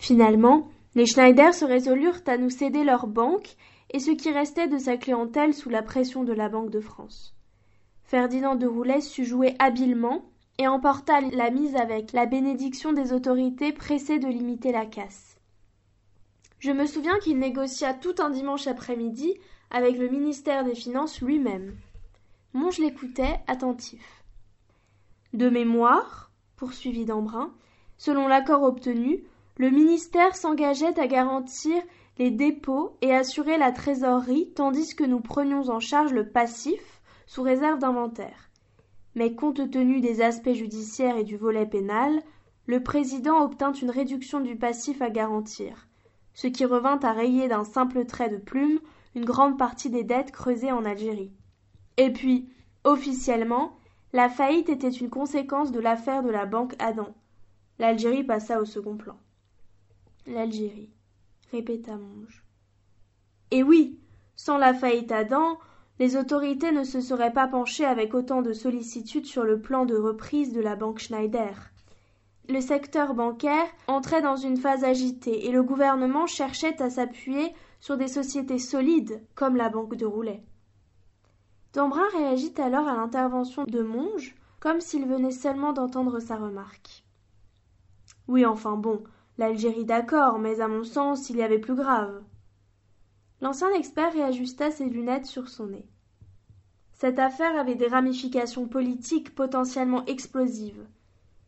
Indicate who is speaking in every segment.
Speaker 1: Finalement, les Schneider se résolurent à nous céder leur banque et ce qui restait de sa clientèle sous la pression de la Banque de France. Ferdinand de Roulet sut jouer habilement et emporta la mise avec la bénédiction des autorités pressées de limiter la casse. Je me souviens qu'il négocia tout un dimanche après-midi avec le ministère des Finances lui-même. Monge l'écoutait, attentif. De mémoire, poursuivit Dambrun, selon l'accord obtenu, le ministère s'engageait à garantir les dépôts et assurer la trésorerie tandis que nous prenions en charge le passif sous réserve d'inventaire. Mais compte tenu des aspects judiciaires et du volet pénal, le président obtint une réduction du passif à garantir, ce qui revint à rayer d'un simple trait de plume une grande partie des dettes creusées en Algérie. Et puis, officiellement, la faillite était une conséquence de l'affaire de la banque Adam. L'Algérie passa au second plan. L'Algérie répéta Monge. Et oui, sans la faillite Adam, les autorités ne se seraient pas penchées avec autant de sollicitude sur le plan de reprise de la banque Schneider. Le secteur bancaire entrait dans une phase agitée et le gouvernement cherchait à s'appuyer sur des sociétés solides comme la banque de Roulet. Dambrun réagit alors à l'intervention de Monge comme s'il venait seulement d'entendre sa remarque. Oui, enfin bon, L'Algérie d'accord, mais à mon sens il y avait plus grave. L'ancien expert réajusta ses lunettes sur son nez. Cette affaire avait des ramifications politiques potentiellement explosives.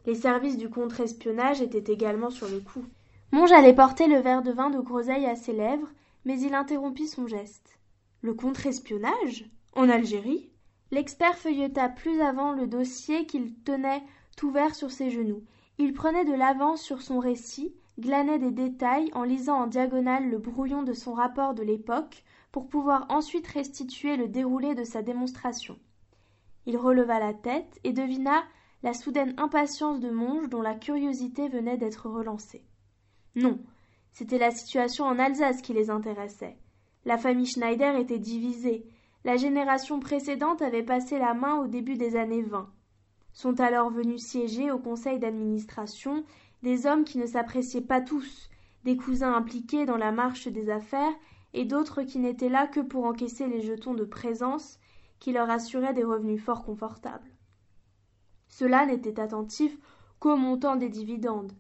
Speaker 1: Les services du contre-espionnage étaient également sur le coup. Monge allait porter le verre de vin de groseille à ses lèvres, mais il interrompit son geste. Le contre-espionnage? En Algérie? L'expert feuilleta plus avant le dossier qu'il tenait ouvert sur ses genoux. Il prenait de l'avance sur son récit, glanait des détails en lisant en diagonale le brouillon de son rapport de l'époque pour pouvoir ensuite restituer le déroulé de sa démonstration. Il releva la tête et devina la soudaine impatience de Monge dont la curiosité venait d'être relancée. Non, c'était la situation en Alsace qui les intéressait. La famille Schneider était divisée. La génération précédente avait passé la main au début des années vingt. Sont alors venus siéger au conseil d'administration des hommes qui ne s'appréciaient pas tous, des cousins impliqués dans la marche des affaires, et d'autres qui n'étaient là que pour encaisser les jetons de présence qui leur assuraient des revenus fort confortables. Ceux-là n'étaient attentifs qu'au montant des dividendes.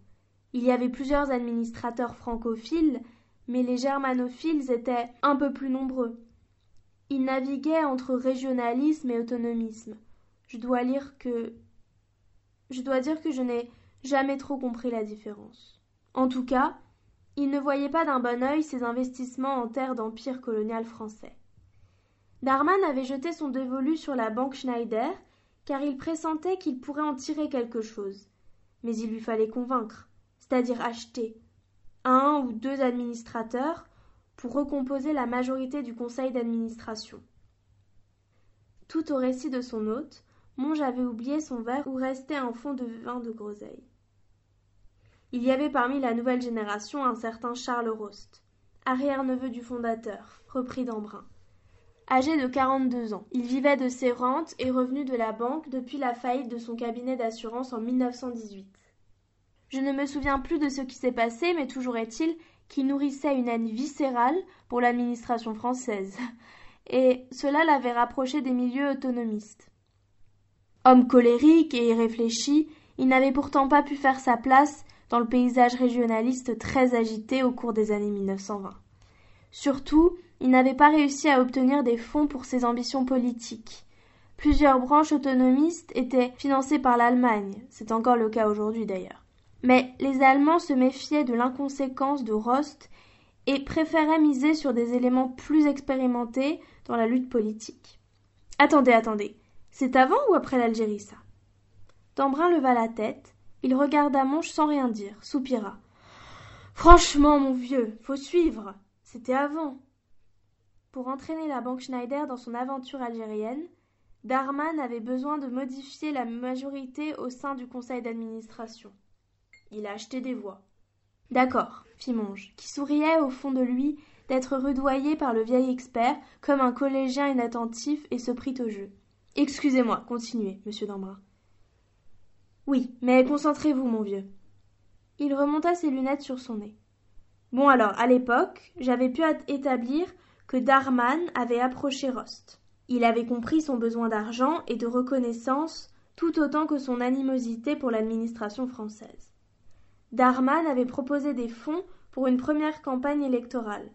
Speaker 1: Il y avait plusieurs administrateurs francophiles, mais les germanophiles étaient un peu plus nombreux. Ils naviguaient entre régionalisme et autonomisme. Je dois lire que je dois dire que je n'ai jamais trop compris la différence. En tout cas, il ne voyait pas d'un bon œil ses investissements en terre d'empire colonial français. Darman avait jeté son dévolu sur la banque Schneider, car il pressentait qu'il pourrait en tirer quelque chose. Mais il lui fallait convaincre, c'est-à-dire acheter, un ou deux administrateurs pour recomposer la majorité du conseil d'administration. Tout au récit de son hôte, Monge avait oublié son verre où restait un fond de vin de groseille. Il y avait parmi la nouvelle génération un certain Charles Rost, arrière-neveu du fondateur, reprit d'Embrun. Âgé de quarante-deux ans, il vivait de ses rentes et revenus de la banque depuis la faillite de son cabinet d'assurance en 1918. Je ne me souviens plus de ce qui s'est passé, mais toujours est-il qu'il nourrissait une haine viscérale pour l'administration française, et cela l'avait rapproché des milieux autonomistes. Homme colérique et irréfléchi, il n'avait pourtant pas pu faire sa place dans le paysage régionaliste très agité au cours des années 1920. Surtout, il n'avait pas réussi à obtenir des fonds pour ses ambitions politiques. Plusieurs branches autonomistes étaient financées par l'Allemagne, c'est encore le cas aujourd'hui d'ailleurs. Mais les Allemands se méfiaient de l'inconséquence de Rost et préféraient miser sur des éléments plus expérimentés dans la lutte politique. Attendez, attendez. C'est avant ou après l'Algérie, ça? Dambrun leva la tête, il regarda Monge sans rien dire, soupira. Franchement, mon vieux, faut suivre. C'était avant. Pour entraîner la banque Schneider dans son aventure algérienne, Darman avait besoin de modifier la majorité au sein du conseil d'administration. Il a acheté des voix. D'accord, fit Monge, qui souriait au fond de lui d'être rudoyé par le vieil expert comme un collégien inattentif et se prit au jeu. Excusez-moi, continuez, monsieur Dambrun. Oui, mais concentrez-vous, mon vieux. Il remonta ses lunettes sur son nez. Bon alors, à l'époque, j'avais pu établir que Darman avait approché Rost. Il avait compris son besoin d'argent et de reconnaissance tout autant que son animosité pour l'administration française. Darman avait proposé des fonds pour une première campagne électorale.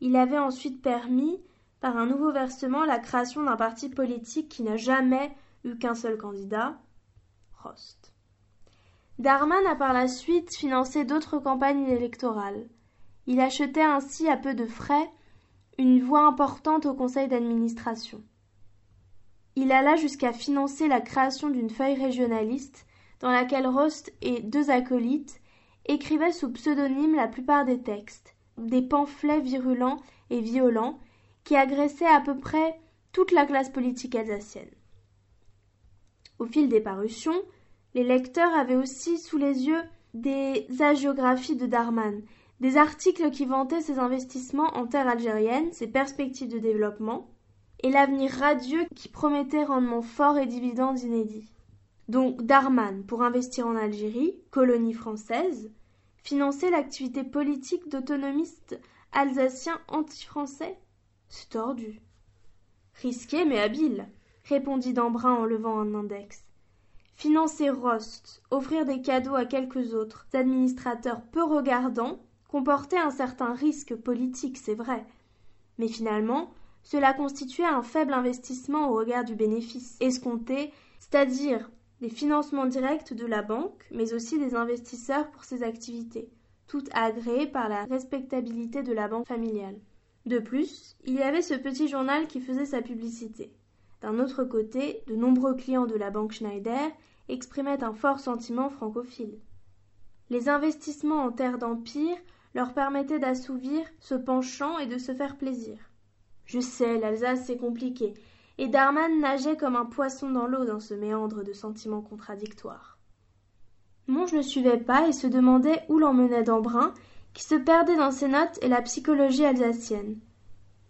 Speaker 1: Il avait ensuite permis, par un nouveau versement, la création d'un parti politique qui n'a jamais eu qu'un seul candidat, Rost. Darman a par la suite financé d'autres campagnes électorales. Il achetait ainsi à peu de frais une voix importante au conseil d'administration. Il alla jusqu'à financer la création d'une feuille régionaliste dans laquelle Rost et deux acolytes écrivaient sous pseudonyme la plupart des textes, des pamphlets virulents et violents qui agressaient à peu près toute la classe politique alsacienne. Au fil des parutions, les lecteurs avaient aussi sous les yeux des hagiographies de Darman, des articles qui vantaient ses investissements en terre algérienne, ses perspectives de développement, et l'avenir radieux qui promettait rendements forts et dividendes inédits. Donc Darman, pour investir en Algérie, colonie française, financer l'activité politique d'autonomistes alsaciens anti-français C'est tordu. Risqué mais habile, répondit Dambrun en levant un index. Financer Rost, offrir des cadeaux à quelques autres administrateurs peu regardants, comportait un certain risque politique, c'est vrai. Mais finalement, cela constituait un faible investissement au regard du bénéfice escompté, c'est-à-dire des financements directs de la banque, mais aussi des investisseurs pour ses activités, toutes agréées par la respectabilité de la banque familiale. De plus, il y avait ce petit journal qui faisait sa publicité. D'un autre côté, de nombreux clients de la banque Schneider exprimaient un fort sentiment francophile. Les investissements en terre d'empire leur permettaient d'assouvir ce penchant et de se faire plaisir. Je sais, l'Alsace c'est compliqué, et Darman nageait comme un poisson dans l'eau dans ce méandre de sentiments contradictoires. Monge ne suivait pas et se demandait où l'emmenait Dambrun, qui se perdait dans ses notes et la psychologie alsacienne.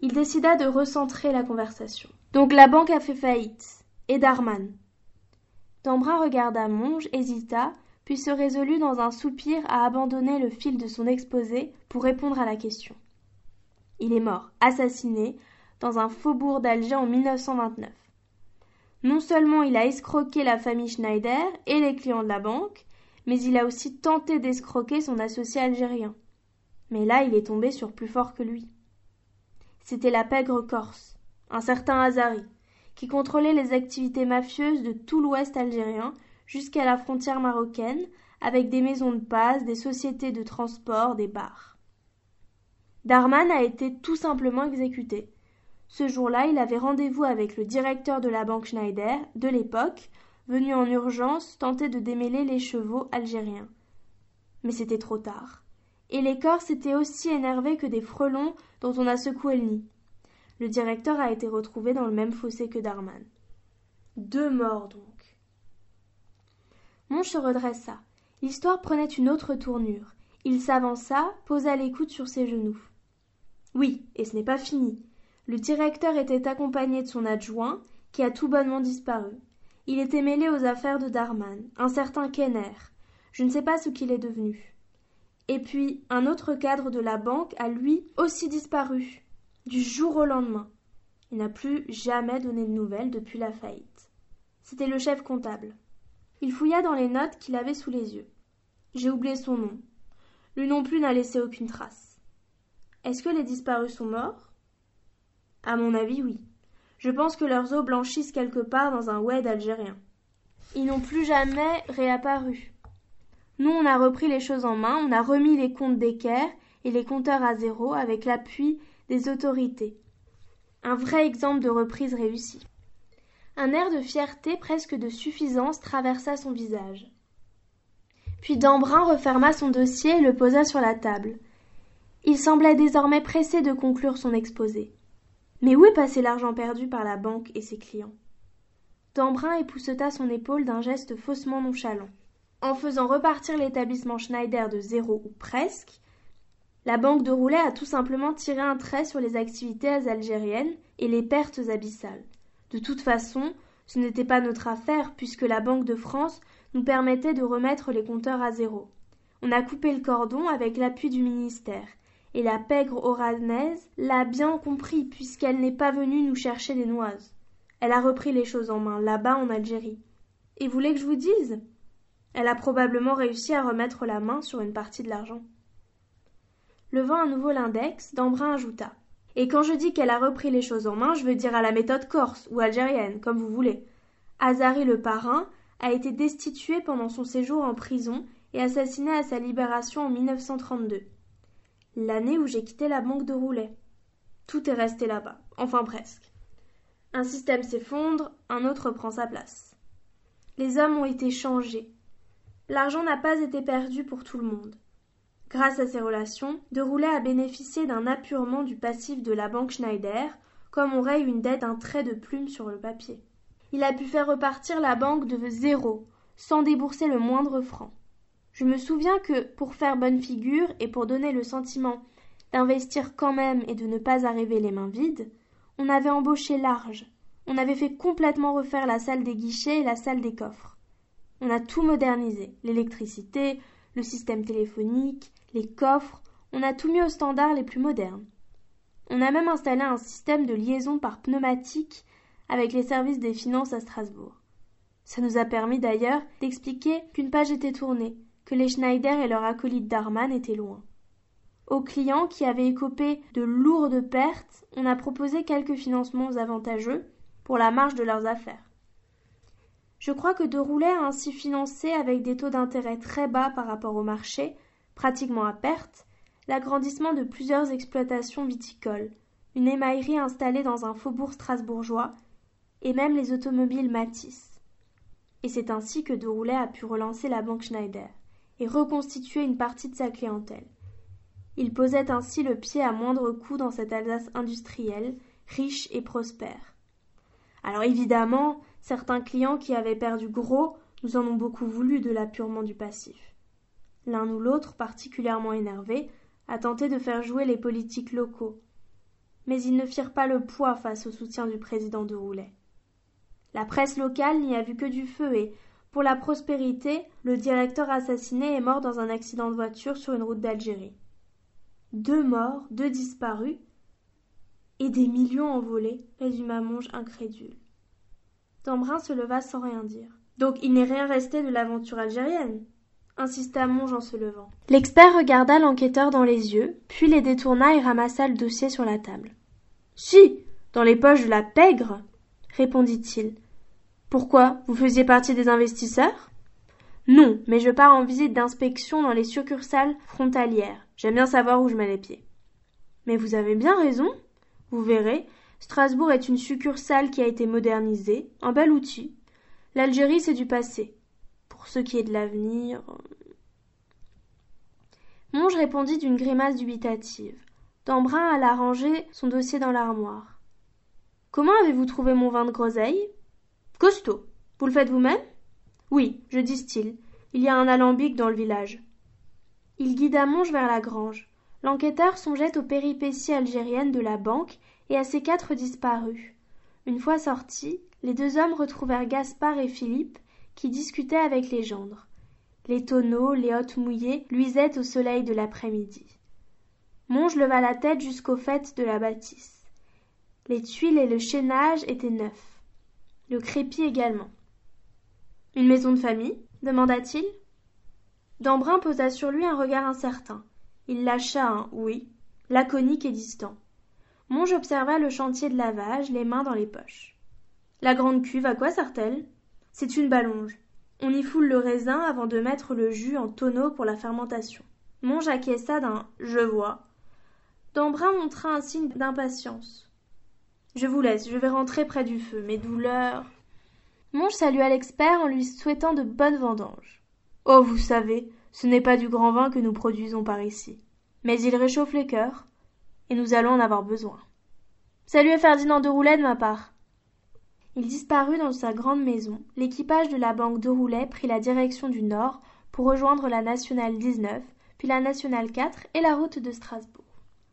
Speaker 1: Il décida de recentrer la conversation. Donc la banque a fait faillite. Et Darman. Dambrun regarda Monge, hésita, puis se résolut dans un soupir à abandonner le fil de son exposé pour répondre à la question. Il est mort, assassiné, dans un faubourg d'Alger en 1929. Non seulement il a escroqué la famille Schneider et les clients de la banque, mais il a aussi tenté d'escroquer son associé algérien. Mais là, il est tombé sur plus fort que lui. C'était la pègre corse, un certain Azari, qui contrôlait les activités mafieuses de tout l'ouest algérien jusqu'à la frontière marocaine, avec des maisons de passe, des sociétés de transport, des bars. Darman a été tout simplement exécuté. Ce jour-là, il avait rendez-vous avec le directeur de la banque Schneider, de l'époque, venu en urgence tenter de démêler les chevaux algériens. Mais c'était trop tard. Et les Corses étaient aussi énervés que des frelons dont on a secoué le nid. Le directeur a été retrouvé dans le même fossé que Darman. Deux morts donc. Monge se redressa. L'histoire prenait une autre tournure. Il s'avança, posa l'écoute sur ses genoux. Oui, et ce n'est pas fini. Le directeur était accompagné de son adjoint, qui a tout bonnement disparu. Il était mêlé aux affaires de Darman, un certain Kenner. Je ne sais pas ce qu'il est devenu. Et puis, un autre cadre de la banque a lui aussi disparu, du jour au lendemain. Il n'a plus jamais donné de nouvelles depuis la faillite. C'était le chef comptable. Il fouilla dans les notes qu'il avait sous les yeux. J'ai oublié son nom. Lui non plus n'a laissé aucune trace. Est-ce que les disparus sont morts? À mon avis, oui. Je pense que leurs os blanchissent quelque part dans un oued algérien. Ils n'ont plus jamais réapparu. Nous, on a repris les choses en main, on a remis les comptes d'équerre et les compteurs à zéro avec l'appui des autorités. Un vrai exemple de reprise réussie. Un air de fierté, presque de suffisance, traversa son visage. Puis Dambrun referma son dossier et le posa sur la table. Il semblait désormais pressé de conclure son exposé. Mais où est passé l'argent perdu par la banque et ses clients? Dambrun épousseta son épaule d'un geste faussement nonchalant. En faisant repartir l'établissement Schneider de zéro ou presque, la banque de Roulet a tout simplement tiré un trait sur les activités algériennes et les pertes abyssales. De toute façon, ce n'était pas notre affaire puisque la Banque de France nous permettait de remettre les compteurs à zéro. On a coupé le cordon avec l'appui du ministère. Et la pègre oranaise l'a bien compris puisqu'elle n'est pas venue nous chercher des noises. Elle a repris les choses en main là-bas en Algérie. Et voulez que je vous dise? Elle a probablement réussi à remettre la main sur une partie de l'argent. Levant à nouveau l'index, Dambrun ajouta. Et quand je dis qu'elle a repris les choses en main, je veux dire à la méthode corse ou algérienne, comme vous voulez. Azari le parrain a été destitué pendant son séjour en prison et assassiné à sa libération en 1932. L'année où j'ai quitté la banque de Roulet. Tout est resté là-bas, enfin presque. Un système s'effondre, un autre prend sa place. Les hommes ont été changés. L'argent n'a pas été perdu pour tout le monde. Grâce à ces relations, De Roulet a bénéficié d'un apurement du passif de la banque Schneider, comme on raye une dette un trait de plume sur le papier. Il a pu faire repartir la banque de zéro, sans débourser le moindre franc. Je me souviens que, pour faire bonne figure et pour donner le sentiment d'investir quand même et de ne pas arriver les mains vides, on avait embauché large. On avait fait complètement refaire la salle des guichets et la salle des coffres. On a tout modernisé l'électricité, le système téléphonique, les coffres, on a tout mis aux standards les plus modernes. On a même installé un système de liaison par pneumatique avec les services des finances à Strasbourg. Ça nous a permis d'ailleurs d'expliquer qu'une page était tournée, que les Schneider et leur acolyte Darman étaient loin. Aux clients qui avaient écopé de lourdes pertes, on a proposé quelques financements avantageux pour la marge de leurs affaires. Je crois que De Roulet a ainsi financé avec des taux d'intérêt très bas par rapport au marché pratiquement à perte, l'agrandissement de plusieurs exploitations viticoles, une émaillerie installée dans un faubourg strasbourgeois, et même les automobiles Matisse. Et c'est ainsi que De Roulet a pu relancer la banque Schneider et reconstituer une partie de sa clientèle. Il posait ainsi le pied à moindre coût dans cette Alsace industrielle, riche et prospère. Alors évidemment, certains clients qui avaient perdu gros nous en ont beaucoup voulu de l'appurement du passif l'un ou l'autre particulièrement énervé, a tenté de faire jouer les politiques locaux. Mais ils ne firent pas le poids face au soutien du président de Roulet. La presse locale n'y a vu que du feu et, pour la prospérité, le directeur assassiné est mort dans un accident de voiture sur une route d'Algérie. Deux morts, deux disparus, et des millions envolés, résuma Monge incrédule. Dambrun se leva sans rien dire. Donc il n'est rien resté de l'aventure algérienne? Insista Monge en se levant. L'expert regarda l'enquêteur dans les yeux, puis les détourna et ramassa le dossier sur la table. Si, dans les poches de la pègre, répondit-il. Pourquoi Vous faisiez partie des investisseurs? Non, mais je pars en visite d'inspection dans les succursales frontalières. J'aime bien savoir où je mets les pieds. Mais vous avez bien raison. Vous verrez, Strasbourg est une succursale qui a été modernisée, un bel outil. L'Algérie, c'est du passé. Ce qui est de l'avenir. Monge répondit d'une grimace dubitative. Dambrun alla ranger son dossier dans l'armoire. Comment avez-vous trouvé mon vin de groseille? Costaud. Vous le faites vous-même? Oui, je distille. Il y a un alambic dans le village. Il guida Monge vers la grange. L'enquêteur songeait aux péripéties algériennes de la banque et à ses quatre disparus. Une fois sortis, les deux hommes retrouvèrent Gaspard et Philippe qui discutait avec les gendres. Les tonneaux, les hottes mouillées luisaient au soleil de l'après-midi. Monge leva la tête jusqu'au fait de la bâtisse. Les tuiles et le chaînage étaient neufs. Le crépi également. Une maison de famille? demanda-t-il. Dambrun posa sur lui un regard incertain. Il lâcha un oui, laconique et distant. Monge observa le chantier de lavage, les mains dans les poches. La grande cuve, à quoi sert-elle? C'est une ballonge. On y foule le raisin avant de mettre le jus en tonneau pour la fermentation. Monge acquiesça d'un je vois. Dambrun montra un signe d'impatience. Je vous laisse, je vais rentrer près du feu. Mes douleurs. Monge salua l'expert en lui souhaitant de bonnes vendanges. Oh, vous savez, ce n'est pas du grand vin que nous produisons par ici. Mais il réchauffe les cœurs, et nous allons en avoir besoin. Salut Ferdinand de Roulet de ma part. Il disparut dans sa grande maison. L'équipage de la banque de Roulet prit la direction du nord pour rejoindre la nationale 19, puis la nationale 4 et la route de Strasbourg.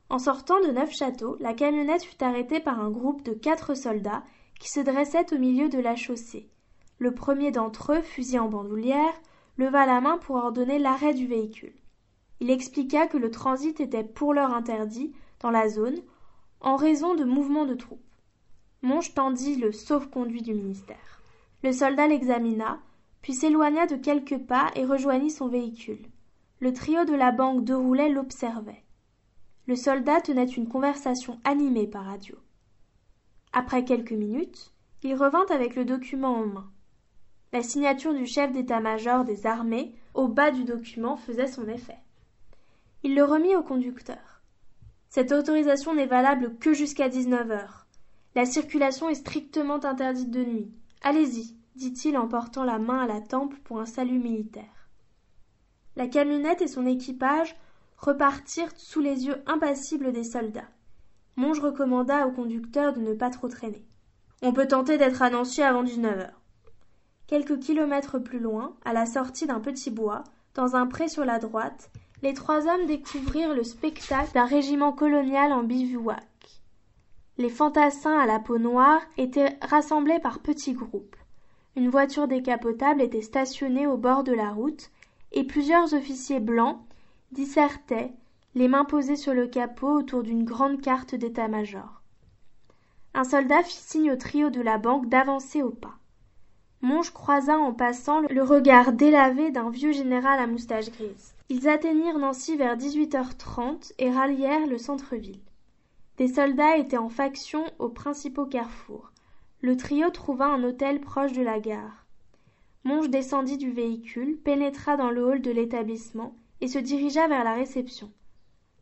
Speaker 1: En sortant de Neufchâteau, la camionnette fut arrêtée par un groupe de quatre soldats qui se dressaient au milieu de la chaussée. Le premier d'entre eux, fusil en bandoulière, leva la main pour ordonner l'arrêt du véhicule. Il expliqua que le transit était pour l'heure interdit dans la zone en raison de mouvements de troupes. Monge tendit le sauf-conduit du ministère. Le soldat l'examina, puis s'éloigna de quelques pas et rejoignit son véhicule. Le trio de la banque de Roulet l'observait. Le soldat tenait une conversation animée par radio. Après quelques minutes, il revint avec le document en main. La signature du chef d'état-major des armées au bas du document faisait son effet. Il le remit au conducteur. Cette autorisation n'est valable que jusqu'à dix-neuf heures. La circulation est strictement interdite de nuit. Allez-y, dit-il en portant la main à la tempe pour un salut militaire. La camionnette et son équipage repartirent sous les yeux impassibles des soldats. Monge recommanda au conducteur de ne pas trop traîner. On peut tenter d'être à Nancy avant dix-neuf heures. Quelques kilomètres plus loin, à la sortie d'un petit bois, dans un pré sur la droite, les trois hommes découvrirent le spectacle d'un régiment colonial en bivouac. Les fantassins à la peau noire étaient rassemblés par petits groupes. Une voiture décapotable était stationnée au bord de la route, et plusieurs officiers blancs dissertaient, les mains posées sur le capot autour d'une grande carte d'état-major. Un soldat fit signe au trio de la banque d'avancer au pas. Monge croisa en passant le regard délavé d'un vieux général à moustache grise. Ils atteignirent Nancy vers 18h30 et rallièrent le centre-ville. Des soldats étaient en faction aux principaux carrefours. Le trio trouva un hôtel proche de la gare. Monge descendit du véhicule, pénétra dans le hall de l'établissement et se dirigea vers la réception.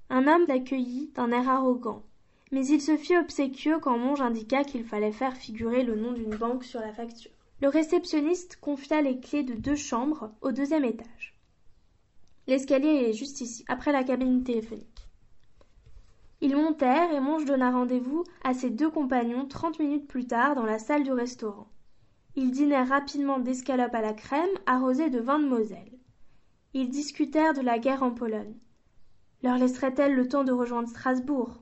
Speaker 1: Un homme l'accueillit d'un air arrogant, mais il se fit obséquieux quand Monge indiqua qu'il fallait faire figurer le nom d'une banque sur la facture. Le réceptionniste confia les clés de deux chambres au deuxième étage. L'escalier est juste ici, après la cabine téléphonique. Ils montèrent et Monge donna rendez-vous à ses deux compagnons trente minutes plus tard dans la salle du restaurant. Ils dînèrent rapidement d'escalopes à la crème arrosées de vin de Moselle. Ils discutèrent de la guerre en Pologne. Leur laisserait-elle le temps de rejoindre Strasbourg?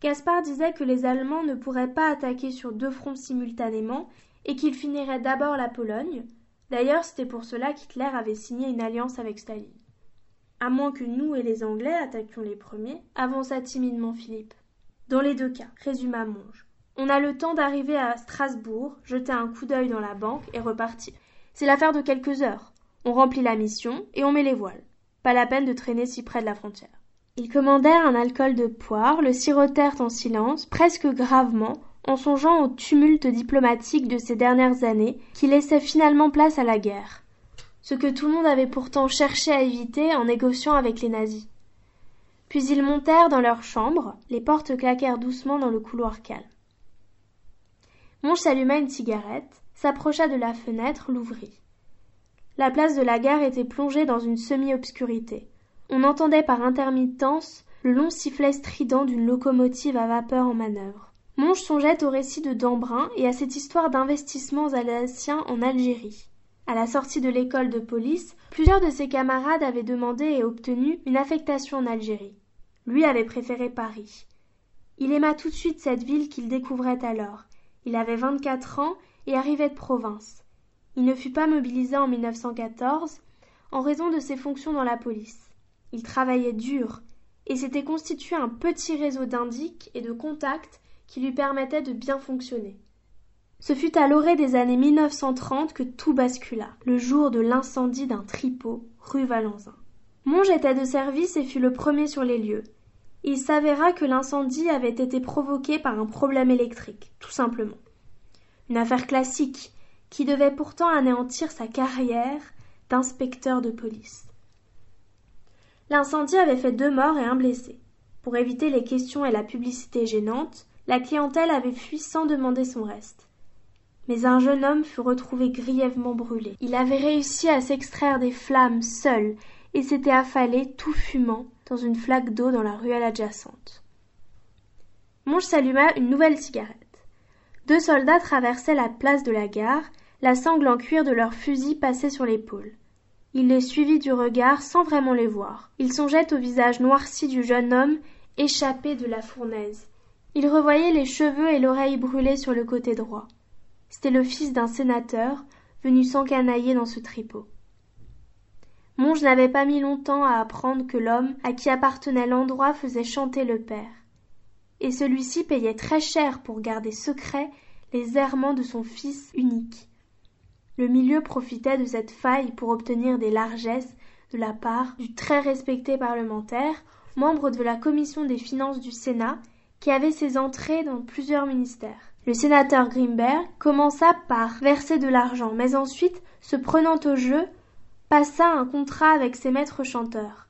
Speaker 1: Gaspard disait que les Allemands ne pourraient pas attaquer sur deux fronts simultanément et qu'il finirait d'abord la Pologne. D'ailleurs, c'était pour cela qu'Hitler avait signé une alliance avec Staline. À moins que nous et les Anglais attaquions les premiers, avança timidement Philippe. Dans les deux cas, résuma Monge. On a le temps d'arriver à Strasbourg, jeter un coup d'œil dans la banque et repartir. C'est l'affaire de quelques heures. On remplit la mission et on met les voiles. Pas la peine de traîner si près de la frontière. Ils commandèrent un alcool de poire, le sirotèrent en silence, presque gravement, en songeant au tumulte diplomatique de ces dernières années qui laissait finalement place à la guerre, ce que tout le monde avait pourtant cherché à éviter en négociant avec les nazis. Puis ils montèrent dans leur chambre, les portes claquèrent doucement dans le couloir calme. Monge s'alluma une cigarette, s'approcha de la fenêtre, l'ouvrit. La place de la gare était plongée dans une semi-obscurité. On entendait par intermittence le long sifflet strident d'une locomotive à vapeur en manœuvre. Monge songeait au récit de Dambrun et à cette histoire d'investissements alsaciens en Algérie. À la sortie de l'école de police, plusieurs de ses camarades avaient demandé et obtenu une affectation en Algérie. Lui avait préféré Paris. Il aima tout de suite cette ville qu'il découvrait alors. Il avait vingt-quatre ans et arrivait de province. Il ne fut pas mobilisé en 1914 en raison de ses fonctions dans la police. Il travaillait dur et s'était constitué un petit réseau d'indiques et de contacts qui lui permettait de bien fonctionner. Ce fut à l'orée des années 1930 que tout bascula, le jour de l'incendie d'un tripot rue Valentin. Monge était de service et fut le premier sur les lieux. Il s'avéra que l'incendie avait été provoqué par un problème électrique, tout simplement. Une affaire classique qui devait pourtant anéantir sa carrière d'inspecteur de police. L'incendie avait fait deux morts et un blessé. Pour éviter les questions et la publicité gênante, la clientèle avait fui sans demander son reste. Mais un jeune homme fut retrouvé grièvement brûlé. Il avait réussi à s'extraire des flammes seul et s'était affalé, tout fumant, dans une flaque d'eau dans la ruelle adjacente. Monge s'alluma une nouvelle cigarette. Deux soldats traversaient la place de la gare, la sangle en cuir de leurs fusils passait sur l'épaule. Il les suivit du regard sans vraiment les voir. Il songeait au visage noirci du jeune homme échappé de la fournaise. Il revoyait les cheveux et l'oreille brûlée sur le côté droit. C'était le fils d'un sénateur venu s'encanailler dans ce tripot. Monge n'avait pas mis longtemps à apprendre que l'homme à qui appartenait l'endroit faisait chanter le père. Et celui-ci payait très cher pour garder secret les errements de son fils unique. Le milieu profitait de cette faille pour obtenir des largesses de la part du très respecté parlementaire, membre de la commission des finances du Sénat, qui avait ses entrées dans plusieurs ministères. Le sénateur Grimberg commença par verser de l'argent, mais ensuite, se prenant au jeu, passa un contrat avec ses maîtres chanteurs.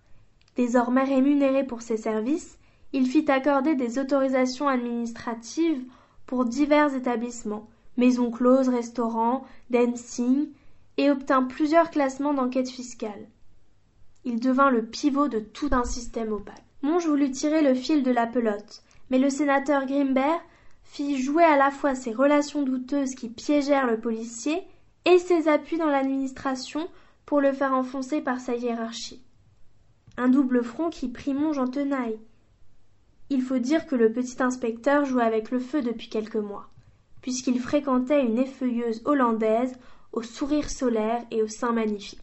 Speaker 1: Désormais rémunéré pour ses services, il fit accorder des autorisations administratives pour divers établissements, maisons closes, restaurants, dancing, et obtint plusieurs classements d'enquête fiscale. Il devint le pivot de tout un système opaque. Monge voulut tirer le fil de la pelote, mais le sénateur Grimbert fit jouer à la fois ses relations douteuses qui piégèrent le policier et ses appuis dans l'administration pour le faire enfoncer par sa hiérarchie. Un double front qui prit Monge en tenaille. Il faut dire que le petit inspecteur jouait avec le feu depuis quelques mois, puisqu'il fréquentait une effeuilleuse hollandaise au sourire solaire et au sein magnifique.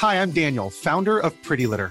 Speaker 2: Hi, I'm Daniel, founder of Pretty Litter.